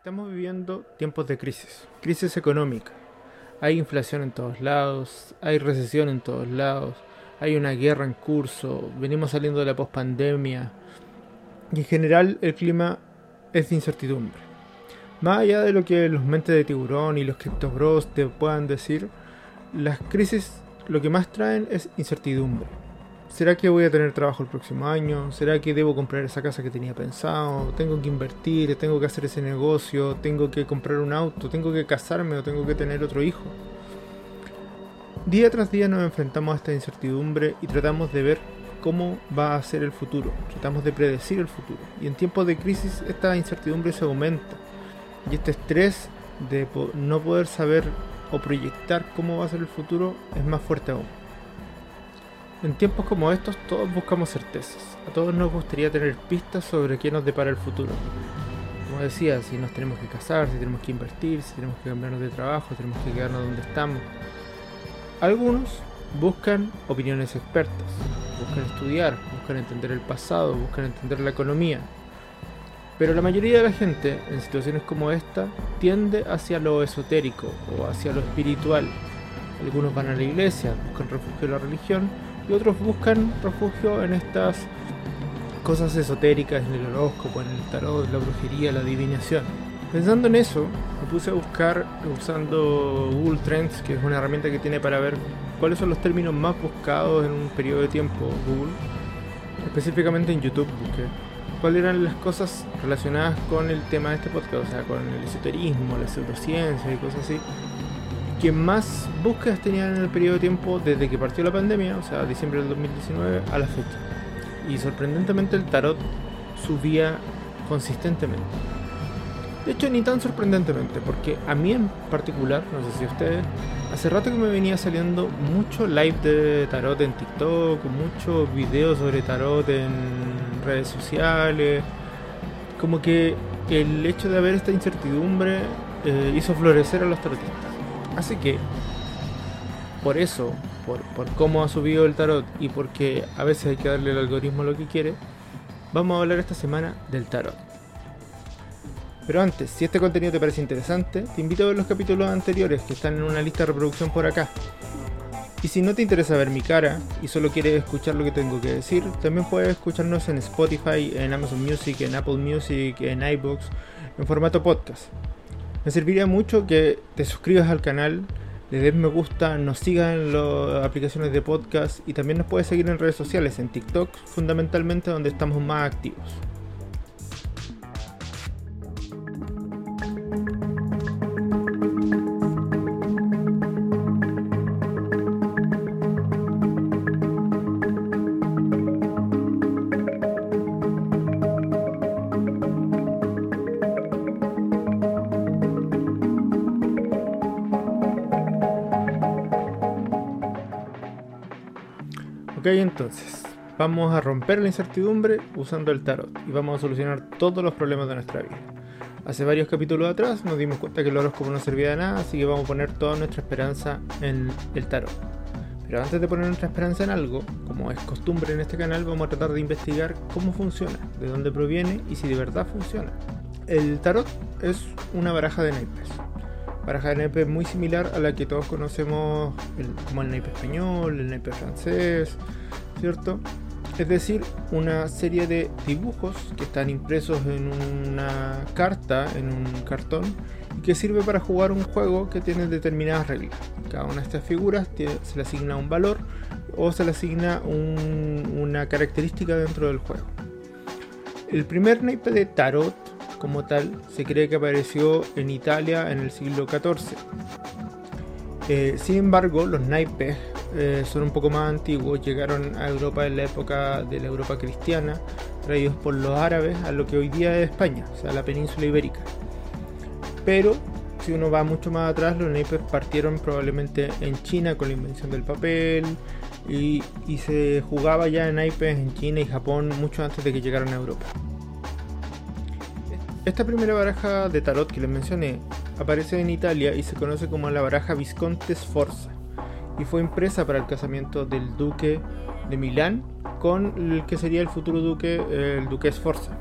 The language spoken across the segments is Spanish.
Estamos viviendo tiempos de crisis, crisis económica. Hay inflación en todos lados, hay recesión en todos lados, hay una guerra en curso, venimos saliendo de la pospandemia y en general el clima es de incertidumbre. Más allá de lo que los mentes de tiburón y los criptobros te puedan decir, las crisis lo que más traen es incertidumbre. ¿Será que voy a tener trabajo el próximo año? ¿Será que debo comprar esa casa que tenía pensado? ¿Tengo que invertir? ¿Tengo que hacer ese negocio? ¿Tengo que comprar un auto? ¿Tengo que casarme o tengo que tener otro hijo? Día tras día nos enfrentamos a esta incertidumbre y tratamos de ver cómo va a ser el futuro. Tratamos de predecir el futuro. Y en tiempos de crisis esta incertidumbre se aumenta. Y este estrés de no poder saber o proyectar cómo va a ser el futuro es más fuerte aún. En tiempos como estos todos buscamos certezas. A todos nos gustaría tener pistas sobre qué nos depara el futuro. Como decía, si nos tenemos que casar, si tenemos que invertir, si tenemos que cambiarnos de trabajo, si tenemos que quedarnos donde estamos. Algunos buscan opiniones expertas, buscan estudiar, buscan entender el pasado, buscan entender la economía. Pero la mayoría de la gente en situaciones como esta tiende hacia lo esotérico o hacia lo espiritual. Algunos van a la iglesia, buscan refugio en la religión, y otros buscan refugio en estas cosas esotéricas, en el horóscopo, en el tarot, la brujería, la adivinación. Pensando en eso, me puse a buscar usando Google Trends, que es una herramienta que tiene para ver cuáles son los términos más buscados en un periodo de tiempo Google. Específicamente en YouTube busqué cuáles eran las cosas relacionadas con el tema de este podcast, o sea, con el esoterismo, la pseudociencia y cosas así que más búsquedas tenían en el periodo de tiempo desde que partió la pandemia, o sea, diciembre del 2019 a la fecha. Y sorprendentemente el tarot subía consistentemente. De hecho, ni tan sorprendentemente, porque a mí en particular, no sé si a ustedes, hace rato que me venía saliendo mucho live de tarot en TikTok, muchos videos sobre tarot en redes sociales. Como que el hecho de haber esta incertidumbre eh, hizo florecer a los tarotistas. Así que, por eso, por, cómo ha subido el tarot y porque a veces hay que darle al algoritmo lo que quiere, vamos a hablar esta semana del tarot. Pero antes, si este contenido te parece interesante, te invito a ver los capítulos anteriores que están en una lista de reproducción por acá. Y si no te interesa ver mi cara y solo quieres escuchar lo que tengo que decir, también puedes escucharnos en Spotify, en Amazon Music, en Apple Music, en iBooks, en formato podcast. Me serviría mucho que te suscribas al canal, le des me gusta, nos sigas en las aplicaciones de podcast y también nos puedes seguir en redes sociales, en TikTok fundamentalmente donde estamos más activos. Ok, entonces, vamos a romper la incertidumbre usando el tarot y vamos a solucionar todos los problemas de nuestra vida. Hace varios capítulos atrás nos dimos cuenta que el horóscopo no servía de nada, así que vamos a poner toda nuestra esperanza en el tarot. Pero antes de poner nuestra esperanza en algo, como es costumbre en este canal, vamos a tratar de investigar cómo funciona, de dónde proviene y si de verdad funciona. El tarot es una baraja de naipes baraja de naipes muy similar a la que todos conocemos como el naipe español, el naipe francés, ¿cierto? Es decir, una serie de dibujos que están impresos en una carta, en un cartón, y que sirve para jugar un juego que tiene determinadas reglas. Cada una de estas figuras se le asigna un valor o se le asigna una característica dentro del juego. El primer naipe de tarot como tal se cree que apareció en Italia en el siglo XIV. Eh, sin embargo, los naipes eh, son un poco más antiguos, llegaron a Europa en la época de la Europa cristiana, traídos por los árabes a lo que hoy día es España, o sea, la península ibérica. Pero si uno va mucho más atrás, los naipes partieron probablemente en China con la invención del papel y, y se jugaba ya en naipes en China y Japón mucho antes de que llegaran a Europa. Esta primera baraja de tarot que les mencioné aparece en Italia y se conoce como la baraja Visconte Sforza y fue impresa para el casamiento del duque de Milán con el que sería el futuro duque, el duque Sforza.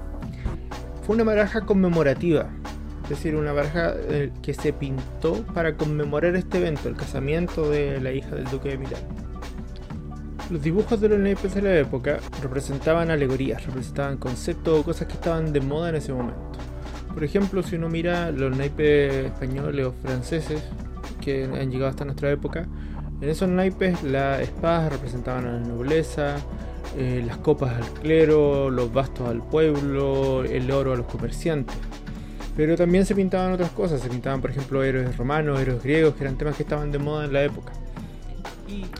Fue una baraja conmemorativa es decir, una baraja eh, que se pintó para conmemorar este evento, el casamiento de la hija del duque de Milán. Los dibujos de los naipes de la época representaban alegorías, representaban conceptos o cosas que estaban de moda en ese momento. Por ejemplo, si uno mira los naipes españoles o franceses que han llegado hasta nuestra época, en esos naipes las espadas representaban a la nobleza, eh, las copas al clero, los bastos al pueblo, el oro a los comerciantes. Pero también se pintaban otras cosas, se pintaban por ejemplo héroes romanos, héroes griegos, que eran temas que estaban de moda en la época.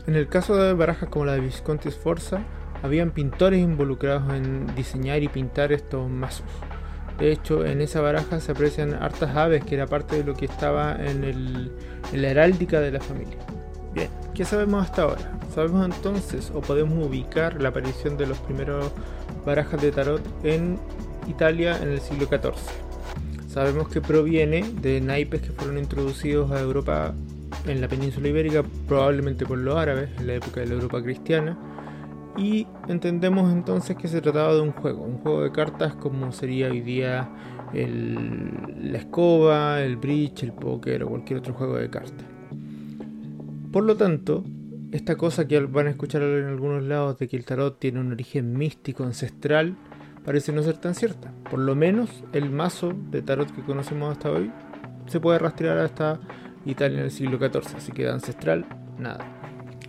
En el caso de barajas como la de Visconti Sforza, habían pintores involucrados en diseñar y pintar estos mazos. De hecho, en esa baraja se aprecian hartas aves, que era parte de lo que estaba en, el, la heráldica de la familia. Bien, ¿qué sabemos hasta ahora? Sabemos entonces, o podemos ubicar la aparición de los primeros barajas de tarot en Italia en el siglo XIV. Sabemos que proviene de naipes que fueron introducidos a Europa en la península ibérica, probablemente por los árabes, en la época de la Europa cristiana, y entendemos entonces que se trataba de un juego, un juego de cartas como sería hoy día la escoba, el bridge, el póker o cualquier otro juego de cartas. Por lo tanto, esta cosa que van a escuchar en algunos lados de que el tarot tiene un origen místico, ancestral, parece no ser tan cierta. Por lo menos el mazo de tarot que conocemos hasta hoy se puede rastrear hasta Italia en el siglo XIV, así que de ancestral, nada.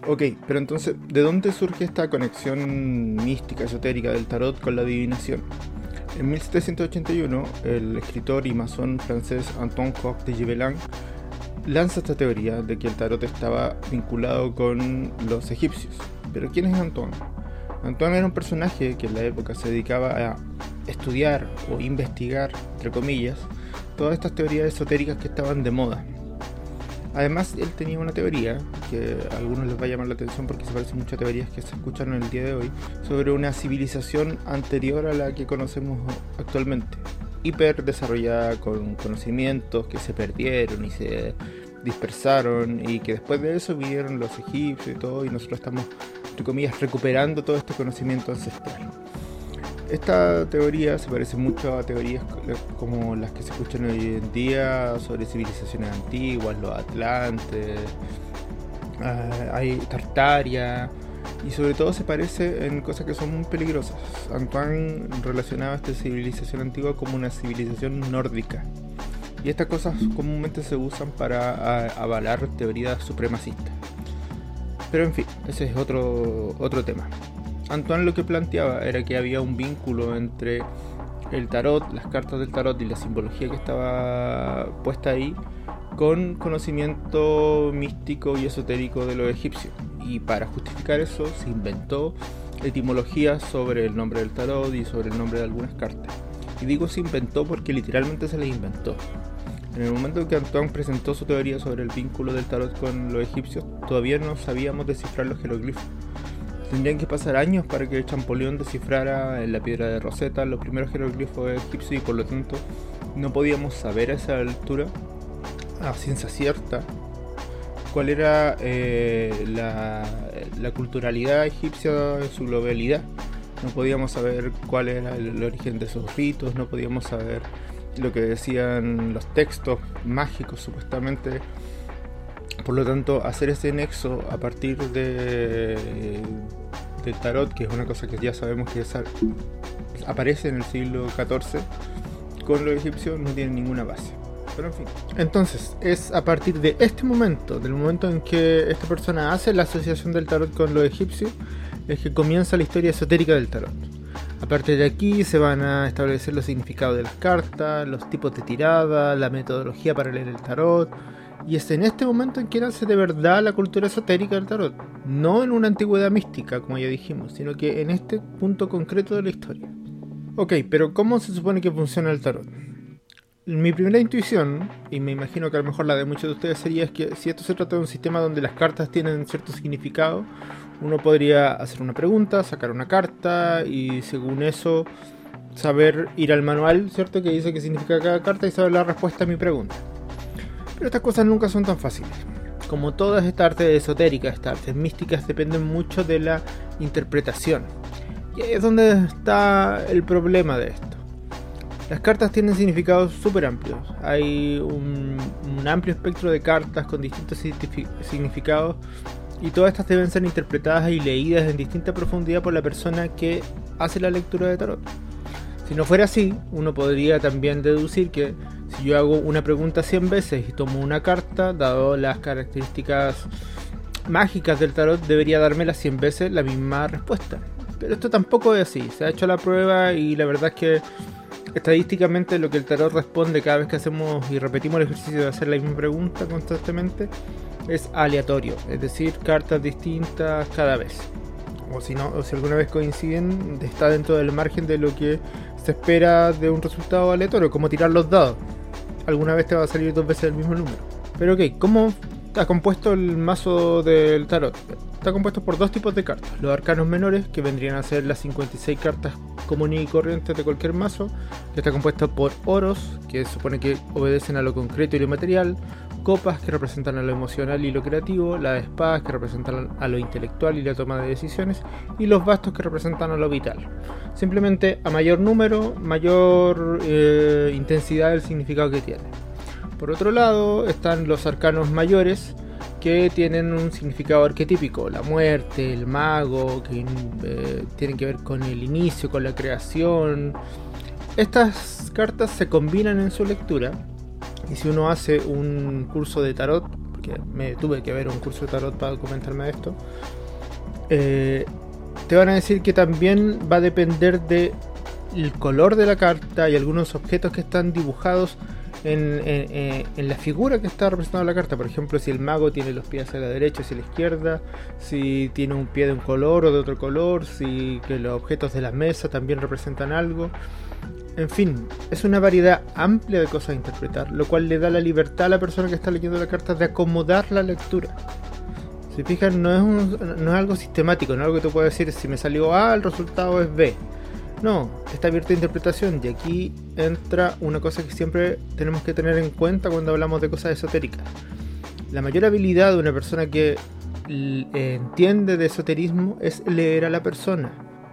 Ok, pero entonces, ¿de dónde surge esta conexión mística, esotérica del tarot con la adivinación? En 1781, el escritor y masón francés Antoine Coq de Gibelin lanza esta teoría de que el tarot estaba vinculado con los egipcios. Pero ¿quién es Antoine? Antoine era un personaje que en la época se dedicaba a estudiar o investigar, entre comillas, todas estas teorías esotéricas que estaban de moda. Además, él tenía una teoría que a algunos les va a llamar la atención porque se parece mucho a teorías que se escuchan en el día de hoy, sobre una civilización anterior a la que conocemos actualmente, hiper desarrollada con conocimientos que se perdieron y se dispersaron y que después de eso vinieron los egipcios y todo y nosotros estamos, entre comillas, recuperando todo este conocimiento ancestral. Esta teoría se parece mucho a teorías como las que se escuchan hoy en día sobre civilizaciones antiguas, los atlantes, ah, hay Tartaria, y sobre todo se parece en cosas que son muy peligrosas. Antoine relacionaba esta civilización antigua como una civilización nórdica. Y estas cosas comúnmente se usan para avalar teorías supremacistas. Pero en fin, ese es otro, otro tema. Antoine lo que planteaba era que había un vínculo entre el tarot, las cartas del tarot y la simbología que estaba puesta ahí con conocimiento místico y esotérico de los egipcios. Y para justificar eso se inventó etimologías sobre el nombre del tarot y sobre el nombre de algunas cartas. Y digo se inventó porque literalmente se les inventó. En el momento en que Antoine presentó su teoría sobre el vínculo del tarot con los egipcios, todavía no sabíamos descifrar los jeroglifos. Tendrían que pasar años para que el Champollion descifrara en la piedra de Rosetta los primeros jeroglifos egipcios y por lo tanto no podíamos saber a esa altura, a ciencia cierta, cuál era eh, la, la, culturalidad egipcia en su globalidad. No podíamos saber cuál era el, origen de esos ritos, no podíamos saber lo que decían los textos mágicos supuestamente por lo tanto, hacer ese nexo a partir de, del tarot, que es una cosa que ya sabemos que aparece en el siglo XIV, con los egipcios no tiene ninguna base. Pero en fin. Entonces, es a partir de este momento, del momento en que esta persona hace la asociación del tarot con los egipcios, es que comienza la historia esotérica del tarot. A partir de aquí se van a establecer los significados de las cartas, los tipos de tirada, la metodología para leer el tarot, y es en este momento en que nace de verdad la cultura esotérica del tarot. No en una antigüedad mística, como ya dijimos, sino que en este punto concreto de la historia. Ok, pero ¿cómo se supone que funciona el tarot? Mi primera intuición, y me imagino que a lo mejor la de muchos de ustedes sería es que si esto se trata de un sistema donde las cartas tienen cierto significado, uno podría hacer una pregunta, sacar una carta y según eso saber ir al manual, ¿cierto? Que dice qué significa cada carta y saber la respuesta a mi pregunta. Pero estas cosas nunca son tan fáciles. Como todas estas artes esotéricas, estas artes místicas dependen mucho de la interpretación. Y ahí es donde está el problema de esto. Las cartas tienen significados súper amplios. Hay un, amplio espectro de cartas con distintos significados y todas estas deben ser interpretadas y leídas en distinta profundidad por la persona que hace la lectura de tarot. Si no fuera así, uno podría también deducir que si yo hago una pregunta 100 veces y tomo una carta, dado las características mágicas del tarot, debería darme las 100 veces la misma respuesta. Pero esto tampoco es así. Se ha hecho la prueba y la verdad es que estadísticamente lo que el tarot responde cada vez que hacemos y repetimos el ejercicio de hacer la misma pregunta constantemente es aleatorio, es decir, cartas distintas cada vez. O si no, o si alguna vez coinciden, está dentro del margen de lo que se espera de un resultado aleatorio, como tirar los dados. Alguna vez te va a salir dos veces el mismo número. Pero ok, ¿cómo está compuesto el mazo del tarot? Está compuesto por dos tipos de cartas. Los arcanos menores, que vendrían a ser las 56 cartas comunes y corrientes de cualquier mazo, que está compuesto por oros, que supone que obedecen a lo concreto y lo material, copas que representan a lo emocional y lo creativo, las espadas que representan a lo intelectual y la toma de decisiones, y los bastos que representan a lo vital. Simplemente a mayor número, mayor eh, intensidad del significado que tiene. Por otro lado están los arcanos mayores, que tienen un significado arquetípico, la muerte, el mago, que eh, tienen que ver con el inicio, con la creación. Estas cartas se combinan en su lectura y si uno hace un curso de tarot, porque me tuve que ver un curso de tarot para comentarme esto, eh, te van a decir que también va a depender del color de la carta y algunos objetos que están dibujados en, la figura que está representando la carta. Por ejemplo, si el mago tiene los pies hacia la derecha, hacia la izquierda, si tiene un pie de un color o de otro color, si que los objetos de la mesa también representan algo. En fin, es una variedad amplia de cosas a interpretar, lo cual le da la libertad a la persona que está leyendo la carta de acomodar la lectura. Si fijan, no es, algo sistemático, no es algo que tú puedas decir, si me salió A, el resultado es B no, está abierta a interpretación y aquí entra una cosa que siempre tenemos que tener en cuenta cuando hablamos de cosas esotéricas. La mayor habilidad de una persona que entiende de esoterismo es leer a la persona,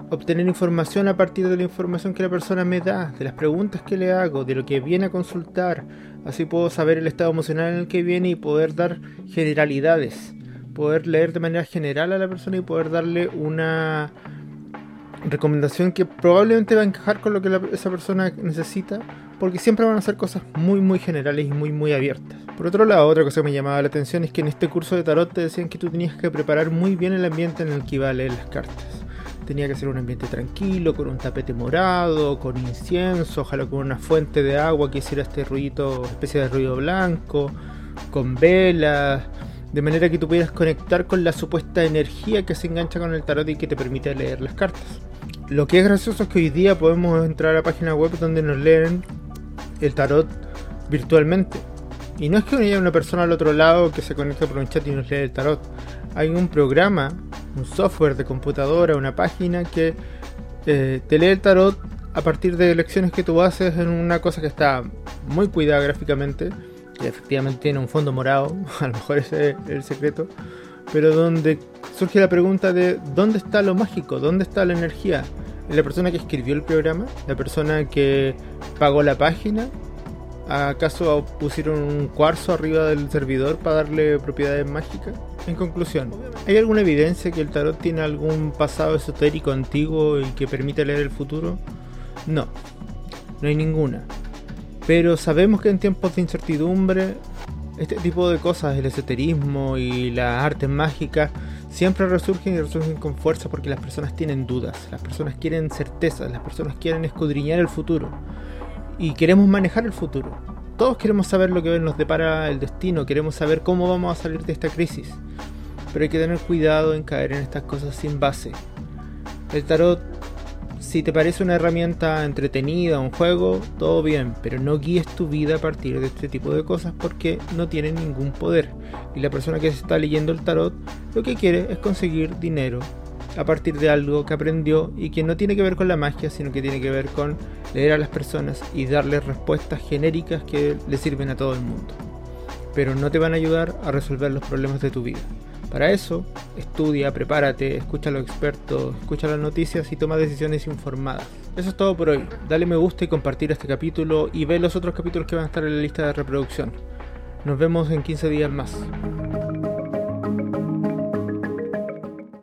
obtener información a partir de la información que la persona me da, de las preguntas que le hago, de lo que viene a consultar. Así puedo saber el estado emocional en el que viene y poder dar generalidades, poder leer de manera general a la persona y poder darle una recomendación que probablemente va a encajar con lo que esa persona necesita, porque siempre van a ser cosas muy muy generales y muy muy abiertas. Por otro lado, otra cosa que me llamaba la atención es que en este curso de tarot te decían que tú tenías que preparar muy bien el ambiente en el que iba a leer las cartas. Tenía que ser un ambiente tranquilo, con un tapete morado, con incienso, ojalá con una fuente de agua que hiciera este ruido, especie de ruido blanco, con velas, de manera que tú pudieras conectar con la supuesta energía que se engancha con el tarot y que te permite leer las cartas. Lo que es gracioso es que hoy día podemos entrar a la página web donde nos leen el tarot virtualmente. Y no es que haya una persona al otro lado que se conecte por un chat y nos lee el tarot. Hay un programa, un software de computadora, una página que eh, te lee el tarot a partir de lecciones que tú haces en una cosa que está muy cuidada gráficamente. Y efectivamente tiene un fondo morado, a lo mejor ese es el secreto. Pero donde surge la pregunta de ¿dónde está lo mágico? ¿Dónde está la energía? ¿La persona que escribió el programa? ¿La persona que pagó la página? ¿Acaso pusieron un cuarzo arriba del servidor para darle propiedades mágicas? En conclusión, ¿hay alguna evidencia que el tarot tiene algún pasado esotérico antiguo y que permite leer el futuro? No, no hay ninguna. Pero sabemos que en tiempos de incertidumbre, este tipo de cosas, el esoterismo y las artes mágicas, siempre resurgen y resurgen con fuerza porque las personas tienen dudas, las personas quieren certezas, las personas quieren escudriñar el futuro y queremos manejar el futuro. Todos queremos saber lo que nos depara el destino, queremos saber cómo vamos a salir de esta crisis, pero hay que tener cuidado en caer en estas cosas sin base. El tarot si te parece una herramienta entretenida, un juego, todo bien, pero no guíes tu vida a partir de este tipo de cosas porque no tienen ningún poder. Y la persona que está leyendo el tarot lo que quiere es conseguir dinero a partir de algo que aprendió y que no tiene que ver con la magia, sino que tiene que ver con leer a las personas y darles respuestas genéricas que le sirven a todo el mundo. Pero no te van a ayudar a resolver los problemas de tu vida. Para eso, estudia, prepárate, escucha a los expertos, escucha las noticias y toma decisiones informadas. Eso es todo por hoy. Dale me gusta y compartir este capítulo y ve los otros capítulos que van a estar en la lista de reproducción. Nos vemos en 15 días más.